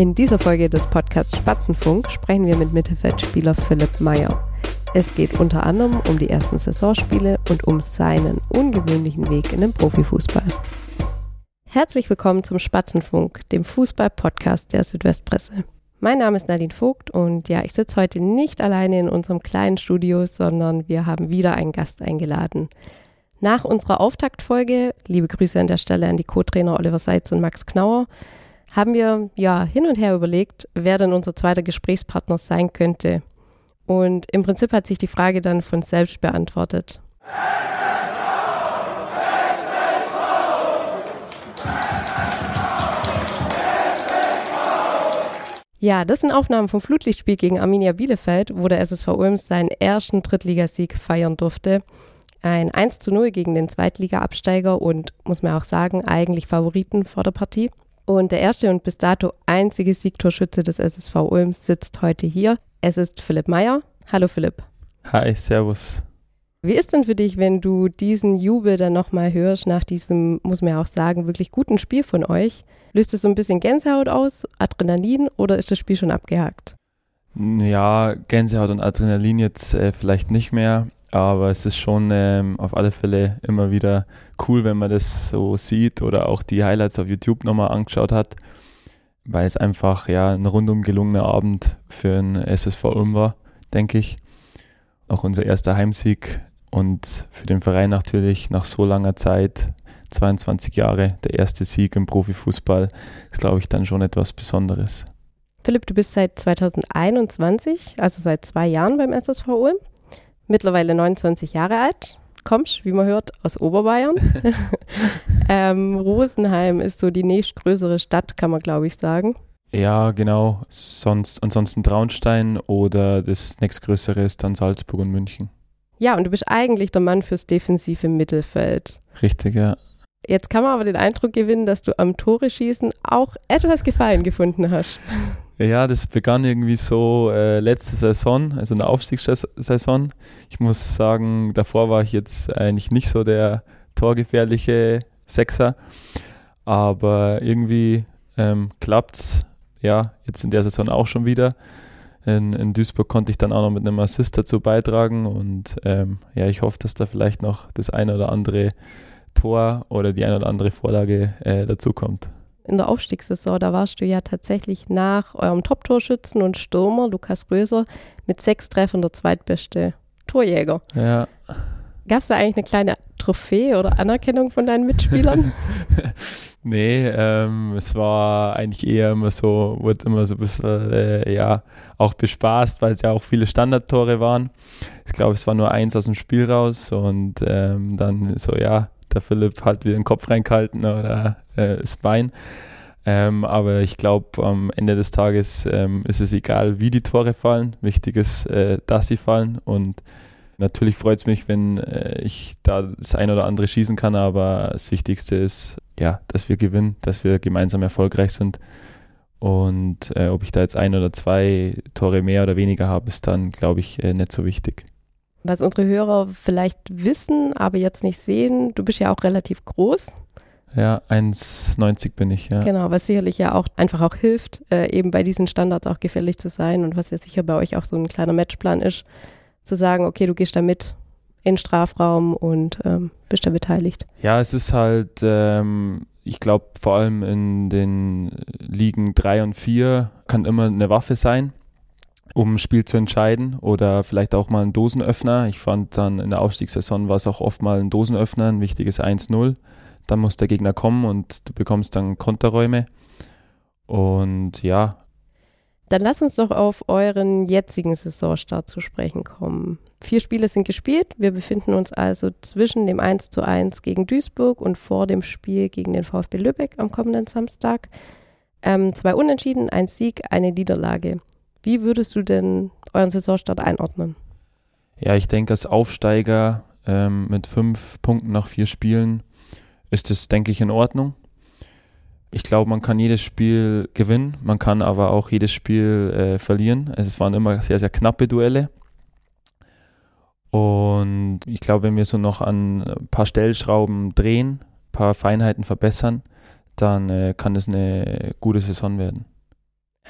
In dieser Folge des Podcasts Spatzenfunk sprechen wir mit Mittelfeldspieler Philipp Meyer. Es geht unter anderem um die ersten Saisonspiele und um seinen ungewöhnlichen Weg in den Profifußball. Herzlich willkommen zum Spatzenfunk, dem Fußball-Podcast der Südwestpresse. Mein Name ist Nadine Vogt und ja, ich sitze heute nicht alleine in unserem kleinen Studio, sondern wir haben wieder einen Gast eingeladen. Nach unserer Auftaktfolge, liebe Grüße an der Stelle an die Co-Trainer Oliver Seitz und Max Knauer, haben wir ja hin und her überlegt, wer denn unser zweiter Gesprächspartner sein könnte. Und im Prinzip hat sich die Frage dann von selbst beantwortet. Ja, das sind Aufnahmen vom Flutlichtspiel gegen Arminia Bielefeld, wo der SSV Ulm seinen ersten Drittligasieg feiern durfte. Ein 1 zu 0 gegen den Zweitliga-Absteiger und, muss man auch sagen, eigentlich Favoriten vor der Partie. Und der erste und bis dato einzige Siegtorschütze des SSV Ulm sitzt heute hier. Es ist Philipp Meyer. Hallo Philipp. Hi, servus. Wie ist denn für dich, wenn du diesen Jubel dann nochmal hörst nach diesem, muss man ja auch sagen, wirklich guten Spiel von euch? Löst es so ein bisschen Gänsehaut aus, Adrenalin oder ist das Spiel schon abgehakt? Ja, Gänsehaut und Adrenalin jetzt äh, vielleicht nicht mehr, aber es ist schon ähm, auf alle Fälle immer wieder cool, wenn man das so sieht oder auch die Highlights auf YouTube nochmal angeschaut hat, weil es einfach ja ein rundum gelungener Abend für ein SSV Ulm war, denke ich. Auch unser erster Heimsieg und für den Verein natürlich nach so langer Zeit 22 Jahre, der erste Sieg im Profifußball, ist, glaube ich, dann schon etwas Besonderes. Philipp, du bist seit 2021, also seit zwei Jahren beim SSV Ulm, mittlerweile 29 Jahre alt, kommst, wie man hört, aus Oberbayern. ähm, Rosenheim ist so die nächstgrößere Stadt, kann man glaube ich sagen. Ja, genau. Sonst, ansonsten Traunstein oder das nächstgrößere ist dann Salzburg und München. Ja, und du bist eigentlich der Mann fürs defensive Mittelfeld. Richtig, ja. Jetzt kann man aber den Eindruck gewinnen, dass du am Tore schießen auch etwas Gefallen gefunden hast. Ja, das begann irgendwie so äh, letzte Saison, also in der Aufstiegssaison. Ich muss sagen, davor war ich jetzt eigentlich nicht so der torgefährliche Sechser, aber irgendwie ähm, klappt's. Ja, jetzt in der Saison auch schon wieder. In, in, Duisburg konnte ich dann auch noch mit einem Assist dazu beitragen und ähm, ja, ich hoffe, dass da vielleicht noch das eine oder andere Tor oder die eine oder andere Vorlage äh, dazukommt. In der Aufstiegssaison, da warst du ja tatsächlich nach eurem Top-Torschützen und Stürmer Lukas Röser mit sechs Treffern der zweitbeste Torjäger. Ja. Gab es da eigentlich eine kleine Trophäe oder Anerkennung von deinen Mitspielern? nee, ähm, es war eigentlich eher immer so, wurde immer so ein bisschen, äh, ja, auch bespaßt, weil es ja auch viele Standardtore waren. Ich glaube, es war nur eins aus dem Spiel raus und ähm, dann so, ja, der Philipp hat wieder den Kopf reingehalten oder äh, das Bein. Ähm, aber ich glaube, am Ende des Tages ähm, ist es egal, wie die Tore fallen. Wichtig ist, äh, dass sie fallen. Und natürlich freut es mich, wenn äh, ich da das ein oder andere schießen kann. Aber das Wichtigste ist, ja, dass wir gewinnen, dass wir gemeinsam erfolgreich sind. Und äh, ob ich da jetzt ein oder zwei Tore mehr oder weniger habe, ist dann, glaube ich, äh, nicht so wichtig. Was unsere Hörer vielleicht wissen, aber jetzt nicht sehen, du bist ja auch relativ groß. Ja, 1,90 bin ich, ja. Genau, was sicherlich ja auch einfach auch hilft, äh, eben bei diesen Standards auch gefällig zu sein und was ja sicher bei euch auch so ein kleiner Matchplan ist, zu sagen, okay, du gehst da mit in Strafraum und ähm, bist da beteiligt. Ja, es ist halt, ähm, ich glaube, vor allem in den Ligen 3 und 4 kann immer eine Waffe sein um ein Spiel zu entscheiden oder vielleicht auch mal ein Dosenöffner. Ich fand dann in der Aufstiegssaison war es auch oft mal ein Dosenöffner, ein wichtiges 1-0. Dann muss der Gegner kommen und du bekommst dann Konterräume. Und ja. Dann lass uns doch auf euren jetzigen Saisonstart zu sprechen kommen. Vier Spiele sind gespielt. Wir befinden uns also zwischen dem 1 zu 1 gegen Duisburg und vor dem Spiel gegen den VfB Lübeck am kommenden Samstag. Ähm, zwei Unentschieden, ein Sieg, eine Niederlage. Wie würdest du denn euren Saisonstart einordnen? Ja, ich denke, als Aufsteiger ähm, mit fünf Punkten nach vier Spielen ist es, denke ich, in Ordnung. Ich glaube, man kann jedes Spiel gewinnen, man kann aber auch jedes Spiel äh, verlieren. Es waren immer sehr, sehr knappe Duelle. Und ich glaube, wenn wir so noch an ein paar Stellschrauben drehen, ein paar Feinheiten verbessern, dann äh, kann es eine gute Saison werden.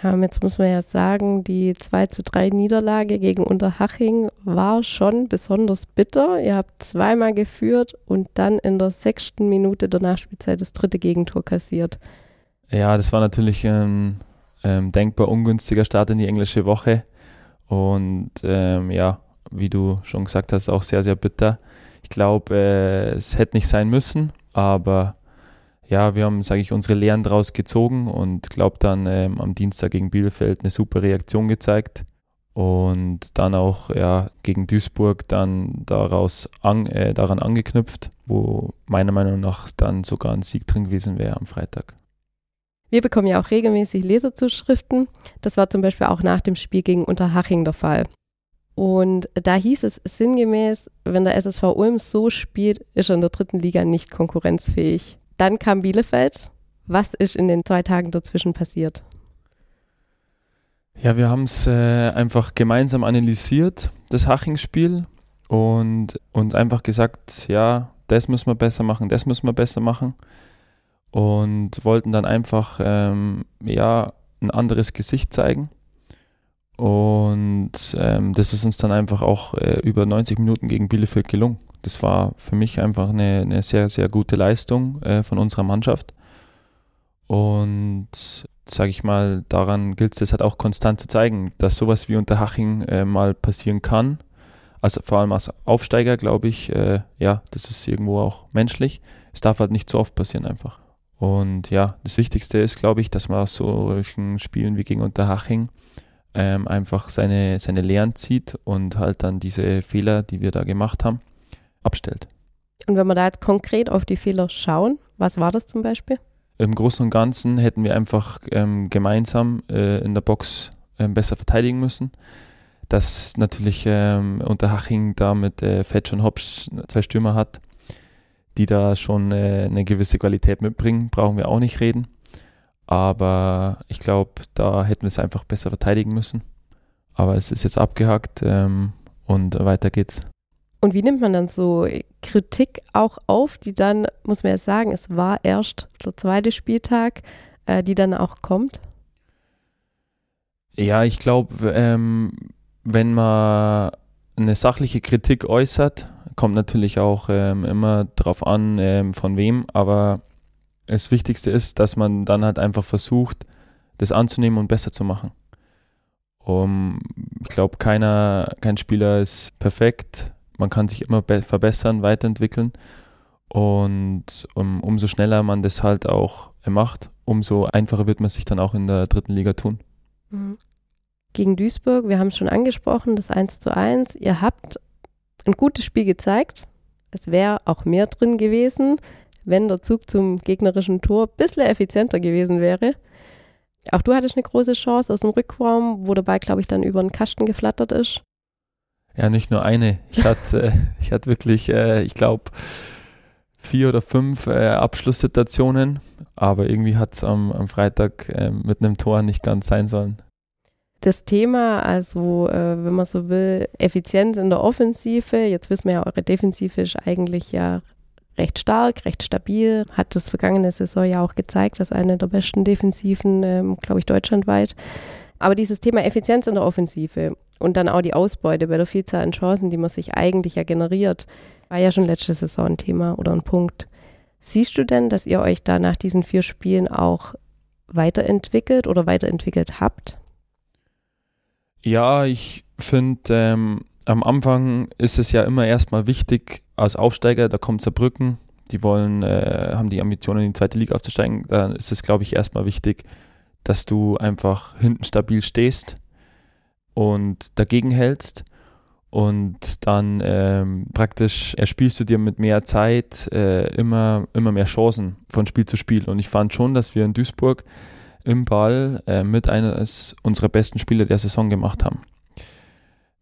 Ähm, jetzt muss man ja sagen, die 2 zu 3 Niederlage gegen Unterhaching war schon besonders bitter. Ihr habt zweimal geführt und dann in der sechsten Minute der Nachspielzeit das dritte Gegentor kassiert. Ja, das war natürlich ein ähm, denkbar ungünstiger Start in die englische Woche. Und ähm, ja, wie du schon gesagt hast, auch sehr, sehr bitter. Ich glaube, äh, es hätte nicht sein müssen, aber ja, wir haben, sage ich, unsere Lehren daraus gezogen und glaube dann ähm, am Dienstag gegen Bielefeld eine super Reaktion gezeigt und dann auch ja, gegen Duisburg dann daraus an, äh, daran angeknüpft, wo meiner Meinung nach dann sogar ein Sieg drin gewesen wäre am Freitag. Wir bekommen ja auch regelmäßig Leserzuschriften. Das war zum Beispiel auch nach dem Spiel gegen Unterhaching der Fall. Und da hieß es sinngemäß, wenn der SSV Ulm so spielt, ist er in der dritten Liga nicht konkurrenzfähig. Dann kam Bielefeld. Was ist in den zwei Tagen dazwischen passiert? Ja, wir haben es äh, einfach gemeinsam analysiert, das Haching-Spiel, und, und einfach gesagt, ja, das müssen wir besser machen, das müssen wir besser machen. Und wollten dann einfach, ähm, ja, ein anderes Gesicht zeigen. Und ähm, das ist uns dann einfach auch äh, über 90 Minuten gegen Bielefeld gelungen das war für mich einfach eine, eine sehr, sehr gute Leistung äh, von unserer Mannschaft. Und sage ich mal, daran gilt es halt auch konstant zu zeigen, dass sowas wie unter Haching äh, mal passieren kann. Also vor allem als Aufsteiger, glaube ich, äh, ja, das ist irgendwo auch menschlich. Es darf halt nicht so oft passieren einfach. Und ja, das Wichtigste ist, glaube ich, dass man aus solchen Spielen wie gegen Unterhaching ähm, einfach seine, seine Lehren zieht und halt dann diese Fehler, die wir da gemacht haben, abstellt. Und wenn wir da jetzt konkret auf die Fehler schauen, was war das zum Beispiel? Im Großen und Ganzen hätten wir einfach ähm, gemeinsam äh, in der Box äh, besser verteidigen müssen. Dass natürlich ähm, Unterhaching da mit äh, Fetch und Hopsch zwei Stürmer hat, die da schon äh, eine gewisse Qualität mitbringen, brauchen wir auch nicht reden. Aber ich glaube, da hätten wir es einfach besser verteidigen müssen. Aber es ist jetzt abgehakt ähm, und weiter geht's. Und wie nimmt man dann so Kritik auch auf, die dann, muss man ja sagen, es war erst der zweite Spieltag, äh, die dann auch kommt? Ja, ich glaube, ähm, wenn man eine sachliche Kritik äußert, kommt natürlich auch ähm, immer darauf an, ähm, von wem, aber das Wichtigste ist, dass man dann halt einfach versucht, das anzunehmen und besser zu machen. Um, ich glaube, keiner, kein Spieler ist perfekt man kann sich immer verbessern, weiterentwickeln. Und um, umso schneller man das halt auch macht, umso einfacher wird man sich dann auch in der dritten Liga tun. Mhm. Gegen Duisburg, wir haben es schon angesprochen, das 1 zu 1. Ihr habt ein gutes Spiel gezeigt. Es wäre auch mehr drin gewesen, wenn der Zug zum gegnerischen Tor ein bisschen effizienter gewesen wäre. Auch du hattest eine große Chance aus dem Rückraum, wo dabei, glaube ich, dann über den Kasten geflattert ist. Ja, nicht nur eine. Ich hatte, äh, ich hatte wirklich, äh, ich glaube, vier oder fünf äh, Abschlusssituationen, aber irgendwie hat es am, am Freitag äh, mit einem Tor nicht ganz sein sollen. Das Thema, also wenn man so will, Effizienz in der Offensive, jetzt wissen wir ja, eure Defensive ist eigentlich ja recht stark, recht stabil, hat das vergangene Saison ja auch gezeigt, dass eine der besten Defensiven, ähm, glaube ich, deutschlandweit. Aber dieses Thema Effizienz in der Offensive und dann auch die Ausbeute bei der Vielzahl an Chancen, die man sich eigentlich ja generiert, war ja schon letzte Saison ein Thema oder ein Punkt. Siehst du denn, dass ihr euch da nach diesen vier Spielen auch weiterentwickelt oder weiterentwickelt habt? Ja, ich finde, ähm, am Anfang ist es ja immer erstmal wichtig, als Aufsteiger, da kommt Saarbrücken, die wollen, äh, haben die Ambitionen, in die zweite Liga aufzusteigen, dann ist es, glaube ich, erstmal wichtig, dass du einfach hinten stabil stehst und dagegen hältst und dann ähm, praktisch erspielst du dir mit mehr Zeit äh, immer, immer mehr Chancen von Spiel zu Spiel. Und ich fand schon, dass wir in Duisburg im Ball äh, mit eines unserer besten Spiele der Saison gemacht haben.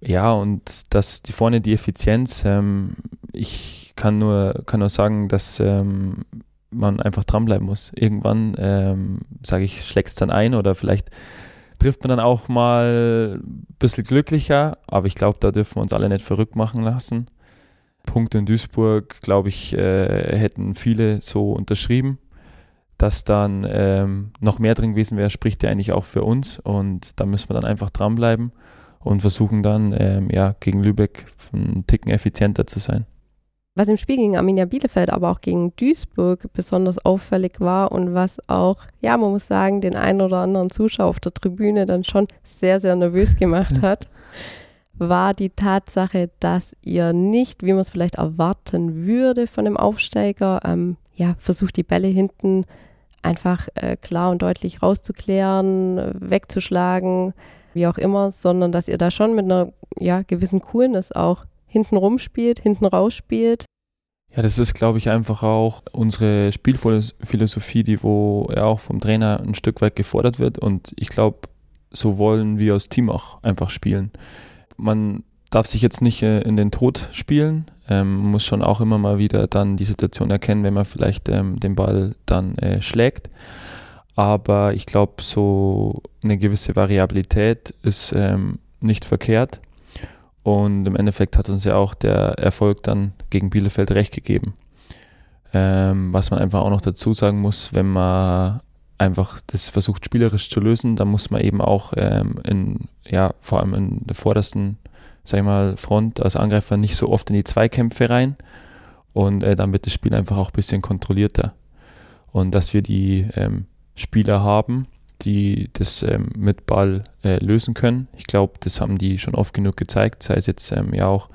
Ja, und dass die vorne die Effizienz, ähm, ich kann nur, kann nur sagen, dass ähm, man einfach dranbleiben muss. Irgendwann, ähm, sage ich, schlägt es dann ein oder vielleicht trifft man dann auch mal ein bisschen glücklicher, aber ich glaube, da dürfen wir uns alle nicht verrückt machen lassen. Punkt in Duisburg, glaube ich, äh, hätten viele so unterschrieben. dass dann ähm, noch mehr drin gewesen wäre, spricht ja eigentlich auch für uns und da müssen wir dann einfach dranbleiben und versuchen dann ähm, ja, gegen Lübeck einen Ticken effizienter zu sein. Was im Spiel gegen Arminia Bielefeld, aber auch gegen Duisburg besonders auffällig war und was auch, ja, man muss sagen, den einen oder anderen Zuschauer auf der Tribüne dann schon sehr, sehr nervös gemacht hat, war die Tatsache, dass ihr nicht, wie man es vielleicht erwarten würde von dem Aufsteiger, ähm, ja, versucht die Bälle hinten einfach äh, klar und deutlich rauszuklären, wegzuschlagen, wie auch immer, sondern dass ihr da schon mit einer ja, gewissen Coolness auch hinten rumspielt, hinten rausspielt. Ja, das ist, glaube ich, einfach auch unsere Spielphilosophie, die wo ja auch vom Trainer ein Stück weit gefordert wird. Und ich glaube, so wollen wir als Team auch einfach spielen. Man darf sich jetzt nicht äh, in den Tod spielen, ähm, muss schon auch immer mal wieder dann die Situation erkennen, wenn man vielleicht ähm, den Ball dann äh, schlägt. Aber ich glaube, so eine gewisse Variabilität ist ähm, nicht verkehrt. Und im Endeffekt hat uns ja auch der Erfolg dann gegen Bielefeld recht gegeben. Ähm, was man einfach auch noch dazu sagen muss, wenn man einfach das versucht spielerisch zu lösen, dann muss man eben auch ähm, in, ja, vor allem in der vordersten sag ich mal, Front als Angreifer nicht so oft in die Zweikämpfe rein und äh, dann wird das Spiel einfach auch ein bisschen kontrollierter. Und dass wir die ähm, Spieler haben, die das ähm, mit Ball äh, lösen können. Ich glaube, das haben die schon oft genug gezeigt, sei es jetzt ähm, ja auch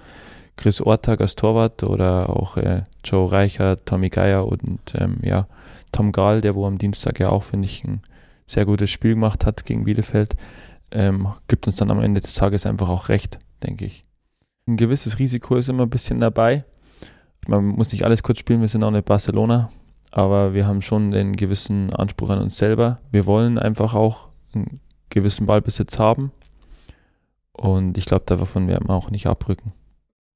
Chris Ortag als Torwart oder auch äh, Joe Reicher, Tommy Geier und ähm, ja, Tom Gahl, der wo am Dienstag ja auch, finde ich, ein sehr gutes Spiel gemacht hat gegen Bielefeld, ähm, gibt uns dann am Ende des Tages einfach auch recht denke ich. Ein gewisses Risiko ist immer ein bisschen dabei. Man muss nicht alles kurz spielen, wir sind auch nicht Barcelona, aber wir haben schon den gewissen Anspruch an uns selber. Wir wollen einfach auch einen gewissen Ballbesitz haben und ich glaube, davon werden wir auch nicht abrücken.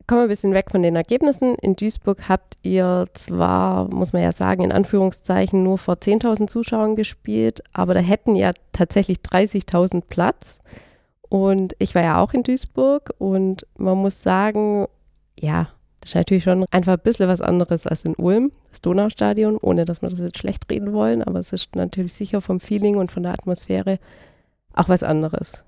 Kommen wir ein bisschen weg von den Ergebnissen. In Duisburg habt ihr zwar, muss man ja sagen, in Anführungszeichen nur vor 10.000 Zuschauern gespielt, aber da hätten ja tatsächlich 30.000 Platz. Und ich war ja auch in Duisburg und man muss sagen, ja, das ist natürlich schon einfach ein bisschen was anderes als in Ulm, das Donaustadion, ohne dass wir das jetzt schlecht reden wollen, aber es ist natürlich sicher vom Feeling und von der Atmosphäre auch was anderes.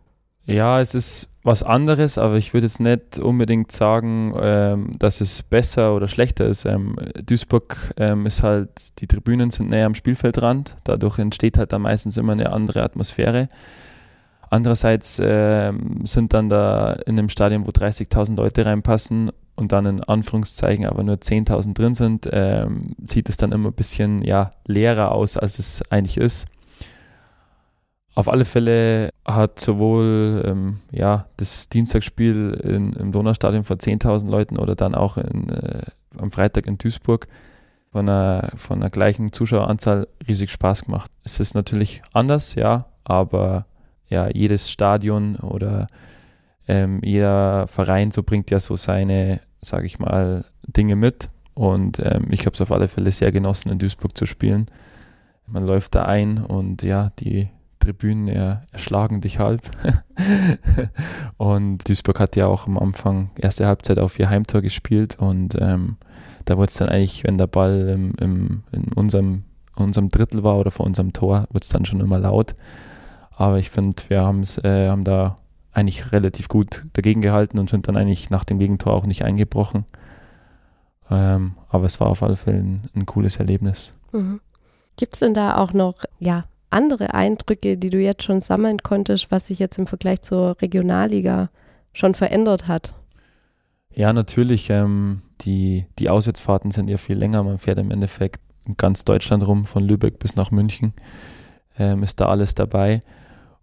Ja, es ist was anderes, aber ich würde jetzt nicht unbedingt sagen, ähm, dass es besser oder schlechter ist. Ähm, Duisburg ähm, ist halt, die Tribünen sind näher am Spielfeldrand, dadurch entsteht halt da meistens immer eine andere Atmosphäre. Andererseits äh, sind dann da in einem Stadion, wo 30.000 Leute reinpassen und dann in Anführungszeichen aber nur 10.000 drin sind, äh, sieht es dann immer ein bisschen ja, leerer aus, als es eigentlich ist. Auf alle Fälle hat sowohl ähm, ja, das Dienstagsspiel in, im Donaustadion vor 10.000 Leuten oder dann auch in, äh, am Freitag in Duisburg von einer, von gleichen Zuschaueranzahl riesig Spaß gemacht. Es ist natürlich anders, ja, aber ja, jedes Stadion oder ähm, jeder Verein so bringt ja so seine, sage ich mal, Dinge mit. Und ähm, ich habe es auf alle Fälle sehr genossen, in Duisburg zu spielen. Man läuft da ein und ja, die Tribünen er, erschlagen dich halb. und Duisburg hat ja auch am Anfang erste Halbzeit auf ihr Heimtor gespielt und ähm, da wurde es dann eigentlich, wenn der Ball im, im, in unserem, unserem Drittel war oder vor unserem Tor, wurde es dann schon immer laut. Aber ich finde, wir äh, haben da eigentlich relativ gut dagegen gehalten und sind dann eigentlich nach dem Gegentor auch nicht eingebrochen. Ähm, aber es war auf alle Fälle ein, ein cooles Erlebnis. Mhm. Gibt es denn da auch noch ja, andere Eindrücke, die du jetzt schon sammeln konntest, was sich jetzt im Vergleich zur Regionalliga schon verändert hat? Ja, natürlich. Ähm, die, die Auswärtsfahrten sind ja viel länger. Man fährt im Endeffekt ganz Deutschland rum, von Lübeck bis nach München. Ähm, ist da alles dabei.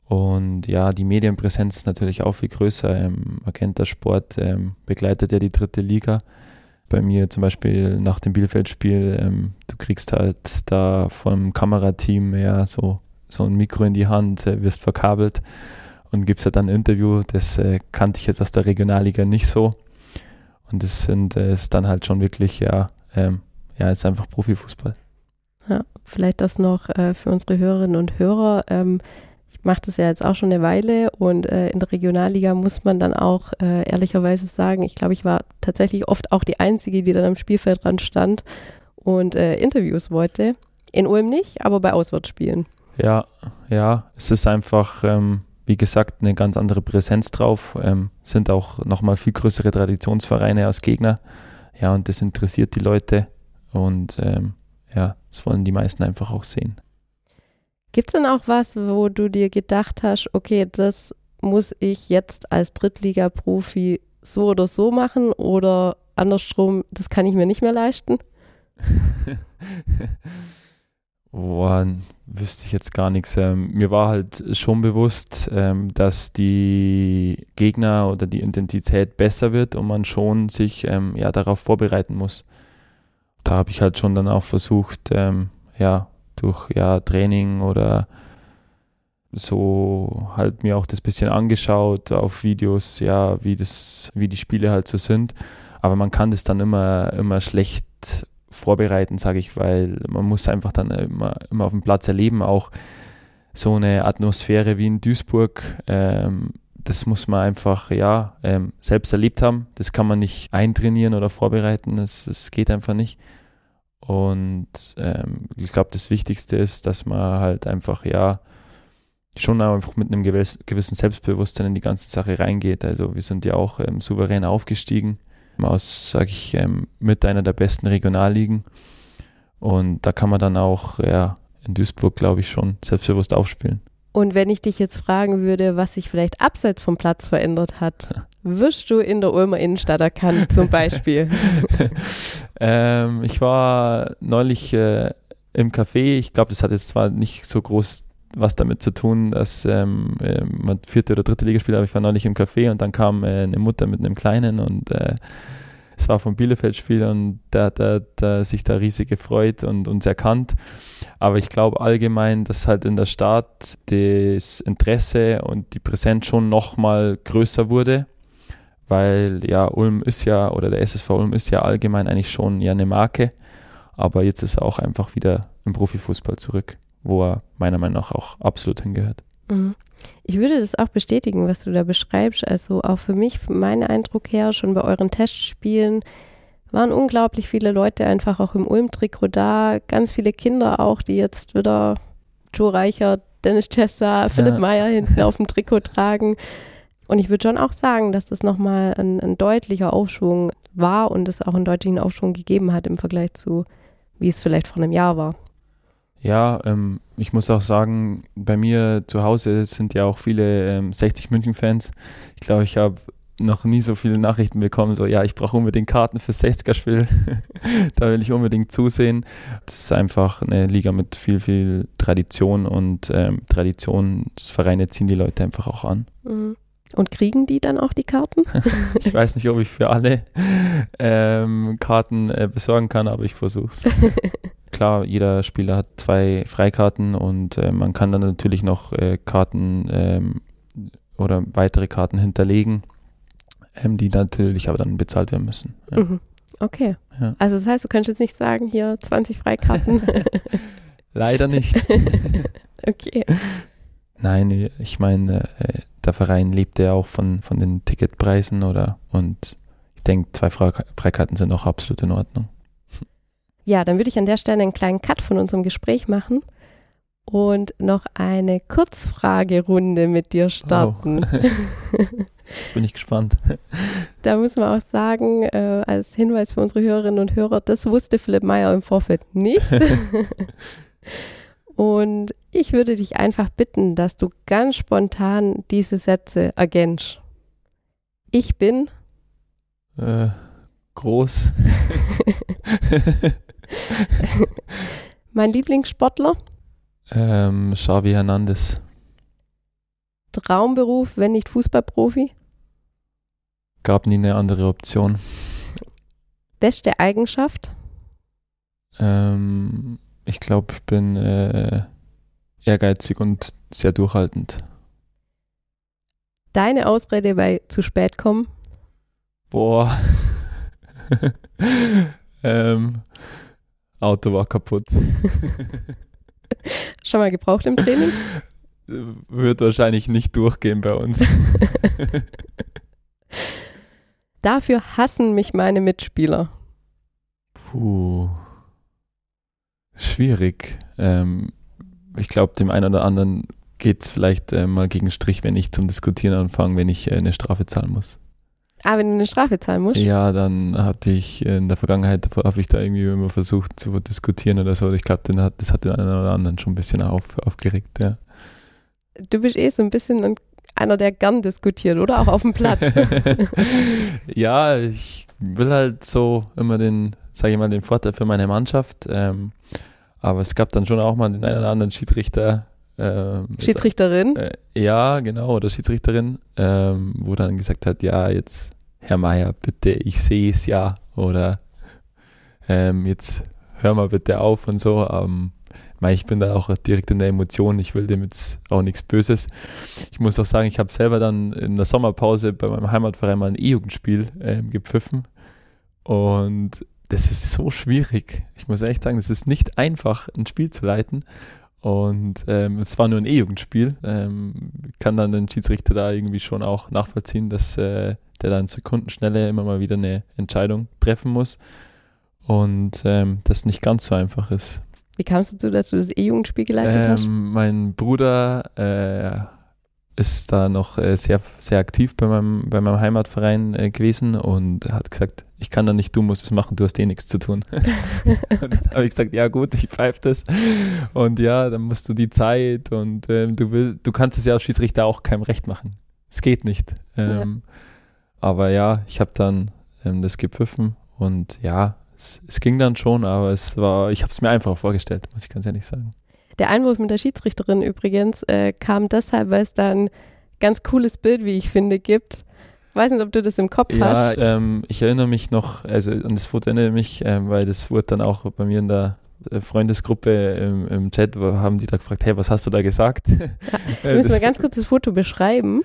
Und ja, die Medienpräsenz ist natürlich auch viel größer. Ähm, Magenta Sport ähm, begleitet ja die dritte Liga. Bei mir zum Beispiel nach dem Bielefeld-Spiel, ähm, du kriegst halt da vom Kamerateam ja so, so ein Mikro in die Hand, äh, wirst verkabelt und gibst halt dann ein Interview. Das äh, kannte ich jetzt aus der Regionalliga nicht so. Und das sind, äh, dann halt schon wirklich, ja, ähm, ja, ist einfach Profifußball. Ja, vielleicht das noch äh, für unsere Hörerinnen und Hörer. Ähm, mache das ja jetzt auch schon eine Weile und äh, in der Regionalliga muss man dann auch äh, ehrlicherweise sagen, ich glaube, ich war tatsächlich oft auch die Einzige, die dann am Spielfeldrand stand und äh, Interviews wollte. In Ulm nicht, aber bei Auswärtsspielen. Ja, ja, es ist einfach, ähm, wie gesagt, eine ganz andere Präsenz drauf. Ähm, sind auch nochmal viel größere Traditionsvereine als Gegner. Ja, und das interessiert die Leute und ähm, ja, das wollen die meisten einfach auch sehen. Gibt es denn auch was, wo du dir gedacht hast, okay, das muss ich jetzt als Drittliga-Profi so oder so machen oder andersrum, das kann ich mir nicht mehr leisten? Boah, wüsste ich jetzt gar nichts. Ähm, mir war halt schon bewusst, ähm, dass die Gegner oder die Intensität besser wird und man schon sich ähm, ja darauf vorbereiten muss. Da habe ich halt schon dann auch versucht, ähm, ja, durch ja, Training oder so halt mir auch das bisschen angeschaut auf Videos, ja, wie das, wie die Spiele halt so sind. Aber man kann das dann immer, immer schlecht vorbereiten, sage ich, weil man muss einfach dann immer, immer auf dem Platz erleben, auch so eine Atmosphäre wie in Duisburg. Ähm, das muss man einfach ja ähm, selbst erlebt haben. Das kann man nicht eintrainieren oder vorbereiten. Das, das geht einfach nicht. Und ähm, ich glaube, das Wichtigste ist, dass man halt einfach ja schon einfach mit einem gewissen Selbstbewusstsein in die ganze Sache reingeht. Also wir sind ja auch ähm, souverän aufgestiegen aus, sage ich, ähm, mit einer der besten Regionalligen. Und da kann man dann auch ja, in Duisburg, glaube ich, schon selbstbewusst aufspielen. Und wenn ich dich jetzt fragen würde, was sich vielleicht abseits vom Platz verändert hat, wirst du in der Ulmer Innenstadt erkannt zum Beispiel? ähm, ich war neulich äh, im Café. Ich glaube, das hat jetzt zwar nicht so groß was damit zu tun, dass ähm, äh, man vierte oder dritte Liga spielt, aber ich war neulich im Café und dann kam äh, eine Mutter mit einem Kleinen und äh, es war vom Bielefeld-Spiel und der hat sich da riesig gefreut und uns erkannt. Aber ich glaube allgemein, dass halt in der Stadt das Interesse und die Präsenz schon nochmal größer wurde, weil ja Ulm ist ja, oder der SSV Ulm ist ja allgemein eigentlich schon ja eine Marke, aber jetzt ist er auch einfach wieder im Profifußball zurück wo er meiner Meinung nach auch absolut hingehört. Mhm. Ich würde das auch bestätigen, was du da beschreibst. Also auch für mich, mein Eindruck her, schon bei euren Testspielen waren unglaublich viele Leute einfach auch im Ulm-Trikot da. Ganz viele Kinder auch, die jetzt wieder Joe Reicher, Dennis Chester, Philipp ja. Meyer hinten auf dem Trikot tragen. Und ich würde schon auch sagen, dass das nochmal ein, ein deutlicher Aufschwung war und es auch einen deutlichen Aufschwung gegeben hat im Vergleich zu, wie es vielleicht vor einem Jahr war. Ja, ähm, ich muss auch sagen, bei mir zu Hause sind ja auch viele ähm, 60 München-Fans. Ich glaube, ich habe noch nie so viele Nachrichten bekommen, so ja, ich brauche unbedingt Karten fürs 60er-Spiel. da will ich unbedingt zusehen. Das ist einfach eine Liga mit viel, viel Tradition und ähm, Traditionsvereine ziehen die Leute einfach auch an. Mhm. Und kriegen die dann auch die Karten? ich weiß nicht, ob ich für alle ähm, Karten äh, besorgen kann, aber ich versuche es. klar, jeder Spieler hat zwei Freikarten und äh, man kann dann natürlich noch äh, Karten ähm, oder weitere Karten hinterlegen, ähm, die natürlich aber dann bezahlt werden müssen. Ja. Mhm. Okay. Ja. Also das heißt, du könntest jetzt nicht sagen, hier 20 Freikarten. Leider nicht. okay. Nein, ich meine, äh, der Verein lebt ja auch von, von den Ticketpreisen oder und ich denke, zwei Freikarten sind auch absolut in Ordnung. Ja, dann würde ich an der Stelle einen kleinen Cut von unserem Gespräch machen und noch eine Kurzfragerunde mit dir starten. Oh. Jetzt bin ich gespannt. Da müssen wir auch sagen, äh, als Hinweis für unsere Hörerinnen und Hörer, das wusste Philipp Meyer im Vorfeld nicht. und ich würde dich einfach bitten, dass du ganz spontan diese Sätze ergänzt. Ich bin äh, groß. mein Lieblingssportler? Ähm, Xavi Hernandez. Traumberuf, wenn nicht Fußballprofi? Gab nie eine andere Option. Beste Eigenschaft? Ähm, ich glaube, ich bin äh, ehrgeizig und sehr durchhaltend. Deine Ausrede bei zu spät kommen? Boah. ähm, Auto war kaputt. Schon mal gebraucht im Training? Wird wahrscheinlich nicht durchgehen bei uns. Dafür hassen mich meine Mitspieler. Puh. Schwierig. Ähm, ich glaube, dem einen oder anderen geht es vielleicht äh, mal gegen Strich, wenn ich zum Diskutieren anfange, wenn ich äh, eine Strafe zahlen muss. Ah, wenn du eine Strafe zahlen musst? Ja, dann hatte ich in der Vergangenheit, habe ich da irgendwie immer versucht zu diskutieren oder so. Ich glaube, das hat den einen oder anderen schon ein bisschen auf, aufgeregt, ja. Du bist eh so ein bisschen einer, der gern diskutiert, oder? Auch auf dem Platz. ja, ich will halt so immer den, sage ich mal, den Vorteil für meine Mannschaft. Ähm, aber es gab dann schon auch mal den einen oder anderen Schiedsrichter, ähm, Schiedsrichterin? Äh, ja, genau, oder Schiedsrichterin, ähm, wo dann gesagt hat, ja, jetzt, Herr Meier, bitte, ich sehe es ja. Oder ähm, jetzt hör mal bitte auf und so. Ähm, ich bin da auch direkt in der Emotion, ich will dem jetzt auch nichts Böses. Ich muss auch sagen, ich habe selber dann in der Sommerpause bei meinem Heimatverein mal ein E-Jugendspiel äh, gepfiffen. Und das ist so schwierig. Ich muss echt sagen, es ist nicht einfach, ein Spiel zu leiten. Und ähm, es war nur ein E-Jugendspiel. Ähm, kann dann den Schiedsrichter da irgendwie schon auch nachvollziehen, dass äh, der dann Sekundenschnelle immer mal wieder eine Entscheidung treffen muss. Und ähm, das nicht ganz so einfach ist. Wie kamst du dazu, dass du das E-Jugendspiel geleitet hast? Ähm, mein Bruder äh, ist da noch äh, sehr, sehr aktiv bei meinem, bei meinem Heimatverein äh, gewesen und hat gesagt, ich kann da nicht, du musst es machen, du hast eh nichts zu tun. und dann habe ich gesagt, ja gut, ich pfeife das. Und ja, dann musst du die Zeit und ähm, du, will, du kannst es ja als Schiedsrichter auch keinem Recht machen. Es geht nicht. Ähm, ja. Aber ja, ich habe dann ähm, das gepfiffen und ja, es, es, ging dann schon, aber es war, ich habe es mir einfacher vorgestellt, muss ich ganz ehrlich sagen. Der Einwurf mit der Schiedsrichterin übrigens äh, kam deshalb, weil es da ein ganz cooles Bild, wie ich finde, gibt weiß nicht, ob du das im Kopf ja, hast. Ja, ähm, ich erinnere mich noch, also an das Foto erinnere ich mich, ähm, weil das wurde dann auch bei mir in der äh, Freundesgruppe im, im Chat, wo haben die da gefragt, hey, was hast du da gesagt? Ja, wir müssen mal ganz kurz das Foto beschreiben.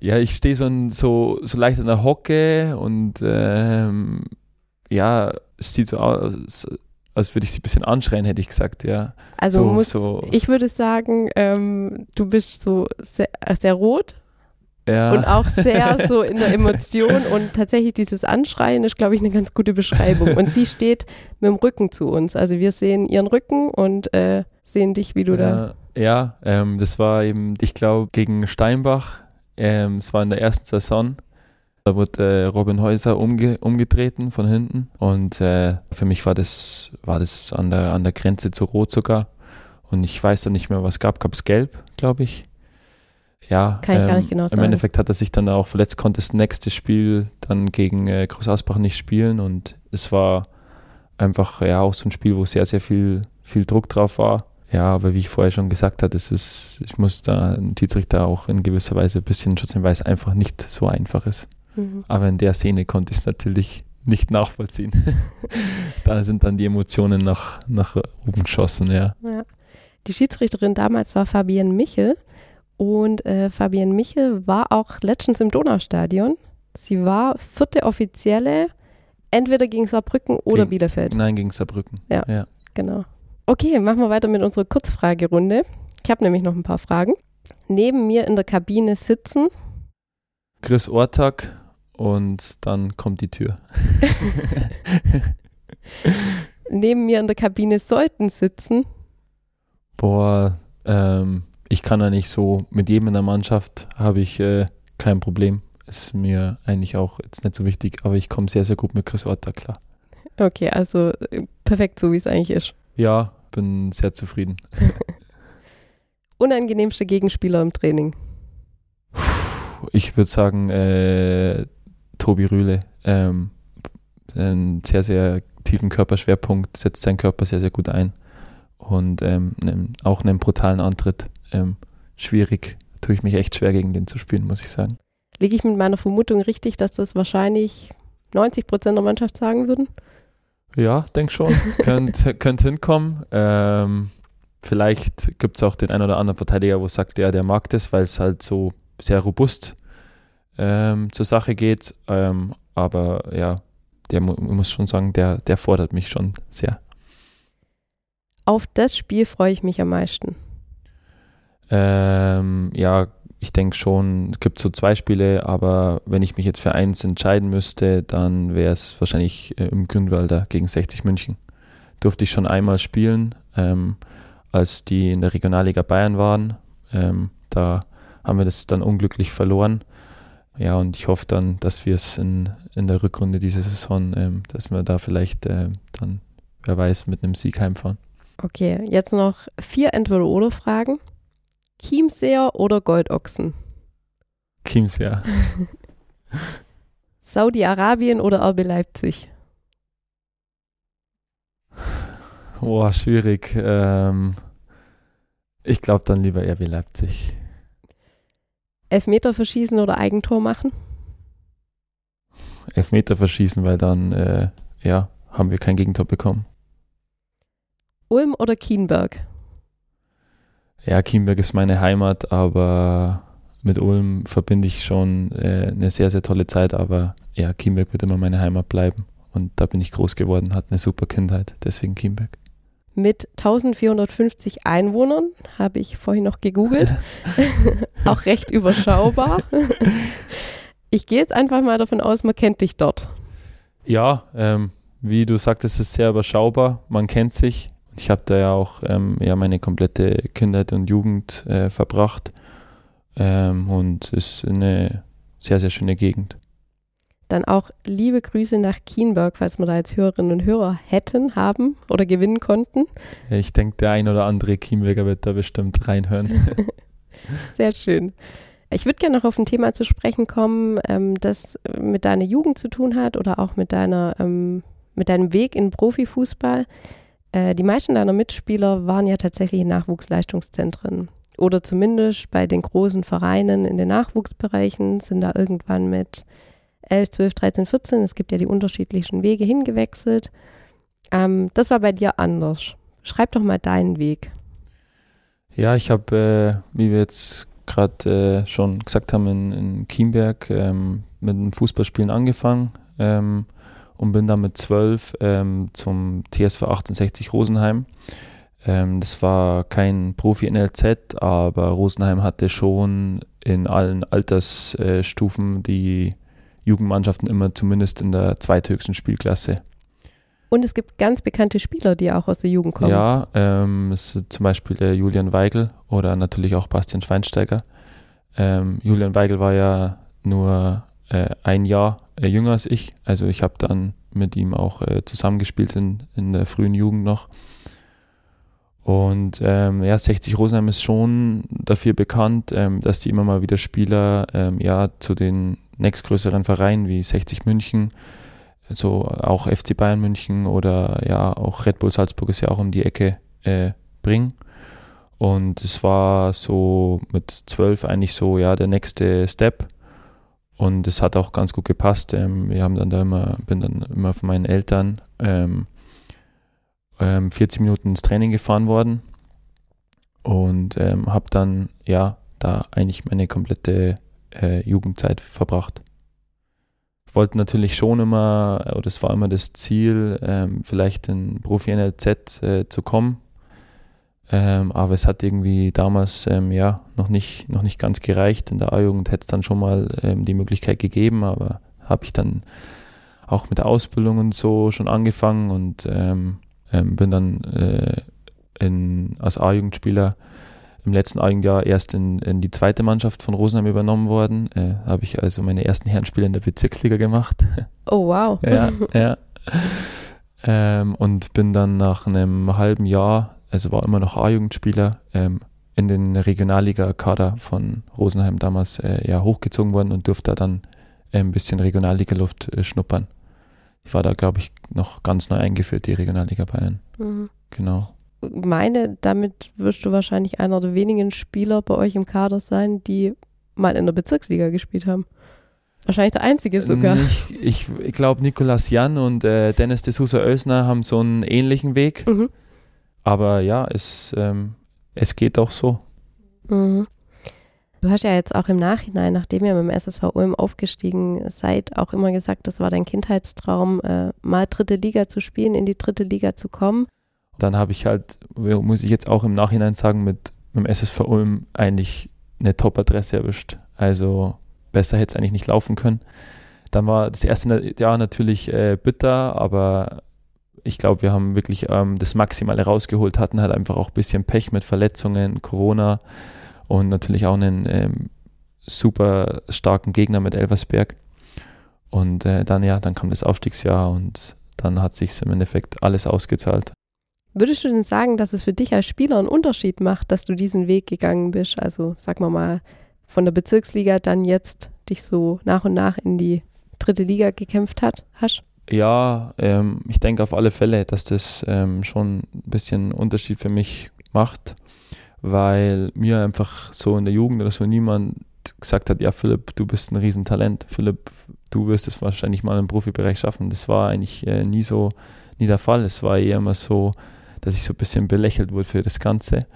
Ja, ich stehe so, so, so leicht an der Hocke und ähm, ja, es sieht so aus, als würde ich sie ein bisschen anschreien, hätte ich gesagt, ja. Also so, muss, so. ich würde sagen, ähm, du bist so sehr, sehr rot ja. Und auch sehr so in der Emotion und tatsächlich dieses Anschreien ist, glaube ich, eine ganz gute Beschreibung. Und sie steht mit dem Rücken zu uns. Also wir sehen ihren Rücken und äh, sehen dich, wie du ja, da. Ja, ähm, das war eben, ich glaube, gegen Steinbach. Ähm, es war in der ersten Saison. Da wurde äh, Robin Häuser umge umgetreten von hinten. Und äh, für mich war das, war das an der, an der Grenze zu rot sogar. Und ich weiß dann nicht mehr, was gab. Gab es gelb, glaube ich ja, Kann ich ähm, gar nicht genau sagen. Im Endeffekt hat er sich dann auch verletzt, konnte das nächste Spiel dann gegen äh, Groß Asbach nicht spielen und es war einfach ja auch so ein Spiel, wo sehr, sehr viel, viel Druck drauf war. Ja, aber wie ich vorher schon gesagt habe, es ist, ich muss da einen Schiedsrichter auch in gewisser Weise ein bisschen schützen, weil es einfach nicht so einfach ist. Mhm. Aber in der Szene konnte ich es natürlich nicht nachvollziehen. da sind dann die Emotionen nach, nach oben geschossen, ja. ja. Die Schiedsrichterin damals war Fabienne Michel. Und äh, Fabienne Michel war auch letztens im Donaustadion. Sie war vierte Offizielle, entweder gegen Saarbrücken oder gegen, Bielefeld. Nein, gegen Saarbrücken. Ja, ja, genau. Okay, machen wir weiter mit unserer Kurzfragerunde. Ich habe nämlich noch ein paar Fragen. Neben mir in der Kabine sitzen Chris Ortag und dann kommt die Tür. Neben mir in der Kabine sollten sitzen. Boah, ähm, ich kann da nicht so, mit jedem in der Mannschaft habe ich äh, kein Problem. Ist mir eigentlich auch jetzt nicht so wichtig, aber ich komme sehr, sehr gut mit Chris Otter klar. Okay, also äh, perfekt so, wie es eigentlich ist. Ja, bin sehr zufrieden. Unangenehmste Gegenspieler im Training? Ich würde sagen, äh, Tobi Rühle. Ähm, einen sehr, sehr tiefen Körperschwerpunkt, setzt seinen Körper sehr, sehr gut ein und ähm, auch einen brutalen Antritt ähm, schwierig. Tue ich mich echt schwer, gegen den zu spielen, muss ich sagen. Liege ich mit meiner Vermutung richtig, dass das wahrscheinlich 90 Prozent der Mannschaft sagen würden? Ja, denke schon. Könnt, könnt hinkommen. Ähm, vielleicht gibt es auch den einen oder anderen Verteidiger, wo sagt, ja, der mag das, weil es halt so sehr robust ähm, zur Sache geht. Ähm, aber ja, der mu muss schon sagen, der, der fordert mich schon sehr. Auf das Spiel freue ich mich am meisten. Ähm, ja, ich denke schon, es gibt so zwei Spiele, aber wenn ich mich jetzt für eins entscheiden müsste, dann wäre es wahrscheinlich äh, im Grünwalder gegen 60 München. durfte ich schon einmal spielen, ähm, als die in der Regionalliga Bayern waren. Ähm, da haben wir das dann unglücklich verloren. Ja, und ich hoffe dann, dass wir es in, in der Rückrunde dieser Saison, ähm, dass wir da vielleicht äh, dann, wer weiß, mit einem Sieg heimfahren. Okay, jetzt noch vier Entweder-Oder-Fragen. Chiemseer oder Goldochsen? Chiemseer. Saudi-Arabien oder RB Leipzig? Boah, schwierig. Ähm, ich glaube dann lieber RB Leipzig. Elfmeter verschießen oder Eigentor machen? Elfmeter verschießen, weil dann, äh, ja, haben wir kein Gegentor bekommen. Ulm oder Kienberg? Ja, Kienberg ist meine Heimat, aber mit Ulm verbinde ich schon äh, eine sehr, sehr tolle Zeit. Aber ja, Kienberg wird immer meine Heimat bleiben. Und da bin ich groß geworden, hat eine super Kindheit, deswegen Kienberg. Mit 1450 Einwohnern, habe ich vorhin noch gegoogelt. Auch recht überschaubar. ich gehe jetzt einfach mal davon aus, man kennt dich dort. Ja, ähm, wie du sagtest, ist sehr überschaubar. Man kennt sich. Ich habe da ja auch ähm, ja, meine komplette Kindheit und Jugend äh, verbracht. Ähm, und ist eine sehr, sehr schöne Gegend. Dann auch liebe Grüße nach Kienberg, falls wir da jetzt Hörerinnen und Hörer hätten, haben oder gewinnen konnten. Ja, ich denke, der ein oder andere Kienberger wird da bestimmt reinhören. Sehr schön. Ich würde gerne noch auf ein Thema zu sprechen kommen, ähm, das mit deiner Jugend zu tun hat oder auch mit deiner, ähm, mit deinem Weg in Profifußball. Äh, die meisten deiner Mitspieler waren ja tatsächlich in Nachwuchsleistungszentren oder zumindest bei den großen Vereinen in den Nachwuchsbereichen sind da irgendwann mit 11, 12, 13, 14, es gibt ja die unterschiedlichen Wege hingewechselt. Ähm, das war bei dir anders. Schreib doch mal deinen Weg. Ja, ich habe, äh, wie wir jetzt gerade äh, schon gesagt haben, in, in Kienberg ähm, mit dem Fußballspielen angefangen ähm, und bin dann mit 12 ähm, zum TSV 68 Rosenheim. Ähm, das war kein Profi-NLZ, aber Rosenheim hatte schon in allen Altersstufen die Jugendmannschaften immer zumindest in der zweithöchsten Spielklasse. Und es gibt ganz bekannte Spieler, die auch aus der Jugend kommen. Ja, ähm, zum Beispiel der Julian Weigel oder natürlich auch Bastian Schweinsteiger. Ähm, Julian Weigel war ja nur äh, ein Jahr äh, jünger als ich. Also ich habe dann mit ihm auch äh, zusammengespielt in, in der frühen Jugend noch. Und ähm, ja, 60 Rosenheim ist schon dafür bekannt, ähm, dass sie immer mal wieder Spieler ähm, ja, zu den nächstgrößeren Vereinen wie 60 München, so auch FC Bayern München oder ja auch Red Bull Salzburg ist ja auch um die Ecke äh, bringen. Und es war so mit zwölf eigentlich so ja der nächste Step. Und es hat auch ganz gut gepasst. Ähm, wir haben dann da immer, bin dann immer von meinen Eltern ähm, ähm, 40 Minuten ins Training gefahren worden und ähm, habe dann ja da eigentlich meine komplette äh, Jugendzeit verbracht. Ich wollte natürlich schon immer, oder es war immer das Ziel, ähm, vielleicht in Profi-NLZ äh, zu kommen. Ähm, aber es hat irgendwie damals ähm, ja noch nicht, noch nicht ganz gereicht. In der A-Jugend hätte es dann schon mal ähm, die Möglichkeit gegeben, aber habe ich dann auch mit Ausbildung und so schon angefangen und ähm, ähm, bin dann äh, in, als A-Jugendspieler im letzten Jahr erst in, in, die zweite Mannschaft von Rosenheim übernommen worden. Äh, Habe ich also meine ersten Herrenspiele in der Bezirksliga gemacht. Oh, wow. ja, ja. Ähm, und bin dann nach einem halben Jahr, also war immer noch A-Jugendspieler, ähm, in den Regionalliga-Kader von Rosenheim damals äh, ja, hochgezogen worden und durfte da dann äh, ein bisschen Regionalliga-Luft äh, schnuppern. Ich war da, glaube ich, noch ganz neu eingeführt, die Regionalliga Bayern. Mhm. Genau meine, damit wirst du wahrscheinlich einer der wenigen Spieler bei euch im Kader sein, die mal in der Bezirksliga gespielt haben. Wahrscheinlich der einzige sogar. Ich, ich, glaube, Nikolas Jan und äh, Dennis de Sousa Oelsner haben so einen ähnlichen Weg. Mhm. Aber ja, es, ähm, es geht auch so. Mhm. Du hast ja jetzt auch im Nachhinein, nachdem ihr mit dem SSV Ulm aufgestiegen seid, auch immer gesagt, das war dein Kindheitstraum, äh, mal dritte Liga zu spielen, in die dritte Liga zu kommen dann habe ich halt, muss ich jetzt auch im Nachhinein sagen, mit, mit dem SSV Ulm eigentlich eine Top-Adresse erwischt. Also besser hätte es eigentlich nicht laufen können. Dann war das erste Jahr natürlich äh, bitter, aber ich glaube, wir haben wirklich ähm, das Maximale rausgeholt, hatten halt einfach auch ein bisschen Pech mit Verletzungen, Corona und natürlich auch einen ähm, super starken Gegner mit Elversberg. Und äh, dann ja, dann kam das Aufstiegsjahr und dann hat sich im Endeffekt alles ausgezahlt. Würdest du denn sagen, dass es für dich als Spieler einen Unterschied macht, dass du diesen Weg gegangen bist? Also sag mal mal von der Bezirksliga dann jetzt dich so nach und nach in die dritte Liga gekämpft hat, hast? Ja, ähm, ich denke auf alle Fälle, dass das ähm, schon ein bisschen Unterschied für mich macht, weil mir einfach so in der Jugend oder so niemand gesagt hat, ja Philipp, du bist ein Riesentalent, Philipp, du wirst es wahrscheinlich mal im Profibereich schaffen. Das war eigentlich äh, nie so, nie der Fall. Es war eher immer so, dass ich so ein bisschen belächelt wurde für das Ganze.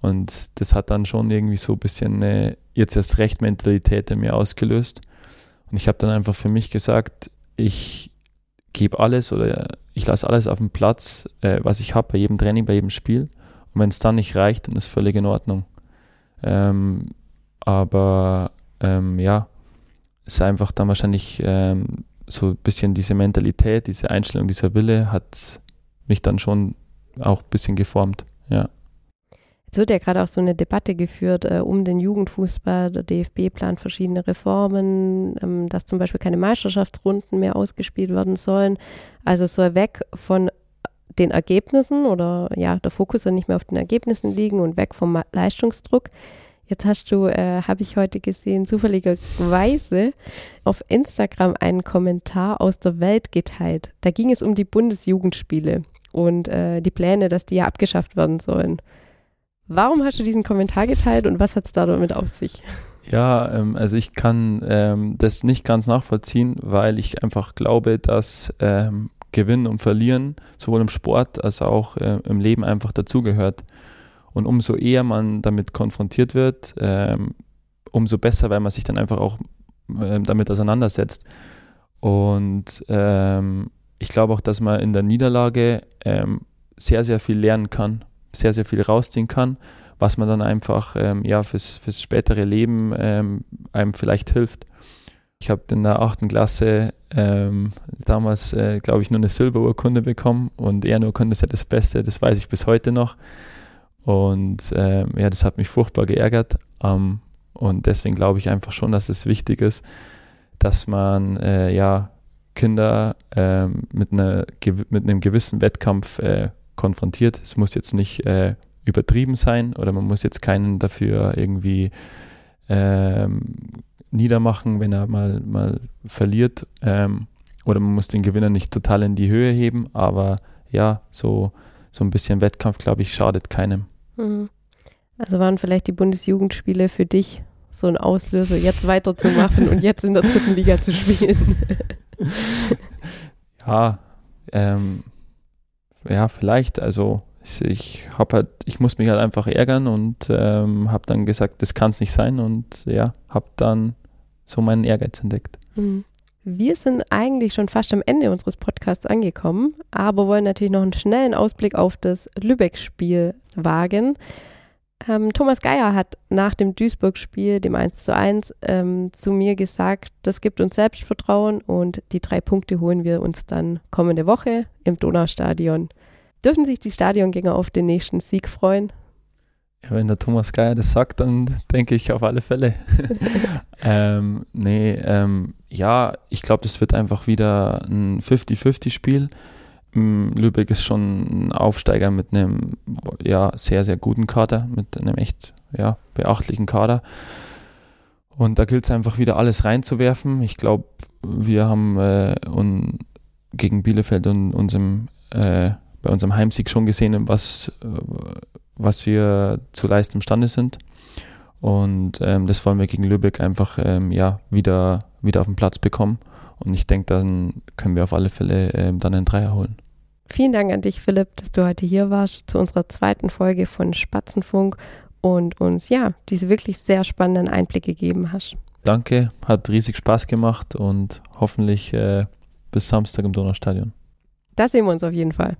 Und das hat dann schon irgendwie so ein bisschen eine jetzt erst recht Mentalität in mir ausgelöst. Und ich habe dann einfach für mich gesagt, ich gebe alles oder ich lasse alles auf dem Platz, äh, was ich habe, bei jedem Training, bei jedem Spiel. Und wenn es dann nicht reicht, dann ist völlig in Ordnung. Ähm, aber ähm, ja, es ist einfach dann wahrscheinlich ähm, so ein bisschen diese Mentalität, diese Einstellung, dieser Wille hat mich dann schon auch ein bisschen geformt, ja. Jetzt wird ja gerade auch so eine Debatte geführt äh, um den Jugendfußball. Der DFB plant verschiedene Reformen, ähm, dass zum Beispiel keine Meisterschaftsrunden mehr ausgespielt werden sollen. Also es soll weg von den Ergebnissen oder ja, der Fokus soll nicht mehr auf den Ergebnissen liegen und weg vom Leistungsdruck. Jetzt hast du, äh, habe ich heute gesehen, zufälligerweise auf Instagram einen Kommentar aus der Welt geteilt. Da ging es um die Bundesjugendspiele und äh, die Pläne, dass die ja abgeschafft werden sollen. Warum hast du diesen Kommentar geteilt und was hat es damit auf sich? Ja, ähm, also ich kann ähm, das nicht ganz nachvollziehen, weil ich einfach glaube, dass ähm, Gewinnen und Verlieren sowohl im Sport als auch äh, im Leben einfach dazugehört. Und umso eher man damit konfrontiert wird, ähm, umso besser, weil man sich dann einfach auch äh, damit auseinandersetzt. Und ähm, ich glaube auch, dass man in der Niederlage ähm, sehr, sehr viel lernen kann, sehr, sehr viel rausziehen kann, was man dann einfach ähm, ja, fürs, fürs spätere Leben ähm, einem vielleicht hilft. Ich habe in der achten Klasse ähm, damals, äh, glaube ich, nur eine Silberurkunde bekommen und Ehrenurkunde ist ja das Beste, das weiß ich bis heute noch. Und ähm, ja, das hat mich furchtbar geärgert. Ähm, und deswegen glaube ich einfach schon, dass es wichtig ist, dass man äh, ja Kinder äh, mit, einer, mit einem gewissen Wettkampf äh, konfrontiert. Es muss jetzt nicht äh, übertrieben sein oder man muss jetzt keinen dafür irgendwie ähm, niedermachen, wenn er mal, mal verliert. Ähm, oder man muss den Gewinner nicht total in die Höhe heben, aber ja, so, so ein bisschen Wettkampf, glaube ich, schadet keinem. Mhm. Also waren vielleicht die Bundesjugendspiele für dich so ein Auslöser, jetzt weiterzumachen und jetzt in der dritten Liga zu spielen? ja, ähm, ja, vielleicht. Also ich habe halt, ich muss mich halt einfach ärgern und ähm, habe dann gesagt, das kann es nicht sein und ja, habe dann so meinen Ehrgeiz entdeckt. Mhm. Wir sind eigentlich schon fast am Ende unseres Podcasts angekommen, aber wollen natürlich noch einen schnellen Ausblick auf das Lübeck-Spiel wagen. Ähm, Thomas Geier hat nach dem Duisburg-Spiel, dem 1 zu 1, ähm, zu mir gesagt, das gibt uns Selbstvertrauen und die drei Punkte holen wir uns dann kommende Woche im Donaustadion. Dürfen sich die Stadiongänger auf den nächsten Sieg freuen? Ja, wenn der Thomas Geier das sagt, dann denke ich auf alle Fälle. ähm, nee, ähm, ja, ich glaube, das wird einfach wieder ein 50-50-Spiel. Lübeck ist schon ein Aufsteiger mit einem ja, sehr, sehr guten Kader, mit einem echt ja, beachtlichen Kader. Und da gilt es einfach wieder alles reinzuwerfen. Ich glaube, wir haben äh, un, gegen Bielefeld und unserem, äh, bei unserem Heimsieg schon gesehen, was, äh, was wir zu leisten imstande sind. Und ähm, das wollen wir gegen Lübeck einfach ähm, ja, wieder, wieder auf den Platz bekommen. Und ich denke, dann können wir auf alle Fälle äh, dann einen Dreier holen. Vielen Dank an dich, Philipp, dass du heute hier warst zu unserer zweiten Folge von Spatzenfunk und uns ja diese wirklich sehr spannenden Einblicke gegeben hast. Danke, hat riesig Spaß gemacht und hoffentlich äh, bis Samstag im Donaustadion. Da sehen wir uns auf jeden Fall.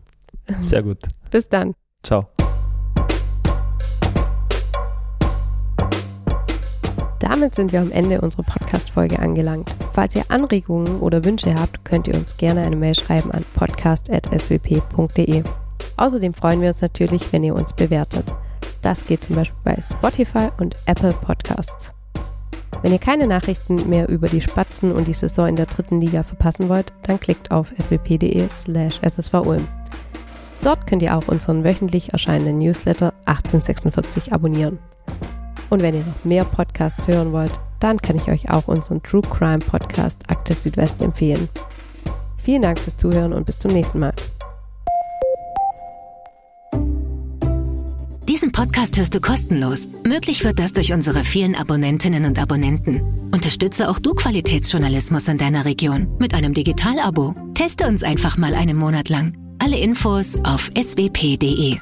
Sehr gut. bis dann. Ciao. Damit sind wir am Ende unserer Podcast-Folge angelangt. Falls ihr Anregungen oder Wünsche habt, könnt ihr uns gerne eine Mail schreiben an podcast.swp.de. Außerdem freuen wir uns natürlich, wenn ihr uns bewertet. Das geht zum Beispiel bei Spotify und Apple Podcasts. Wenn ihr keine Nachrichten mehr über die Spatzen und die Saison in der dritten Liga verpassen wollt, dann klickt auf swp.de slash ssvulm. Dort könnt ihr auch unseren wöchentlich erscheinenden Newsletter 1846 abonnieren. Und wenn ihr noch mehr Podcasts hören wollt, dann kann ich euch auch unseren True Crime Podcast Akte Südwest empfehlen. Vielen Dank fürs Zuhören und bis zum nächsten Mal. Diesen Podcast hörst du kostenlos. Möglich wird das durch unsere vielen Abonnentinnen und Abonnenten. Unterstütze auch du Qualitätsjournalismus in deiner Region mit einem Digital-Abo. Teste uns einfach mal einen Monat lang. Alle Infos auf swp.de.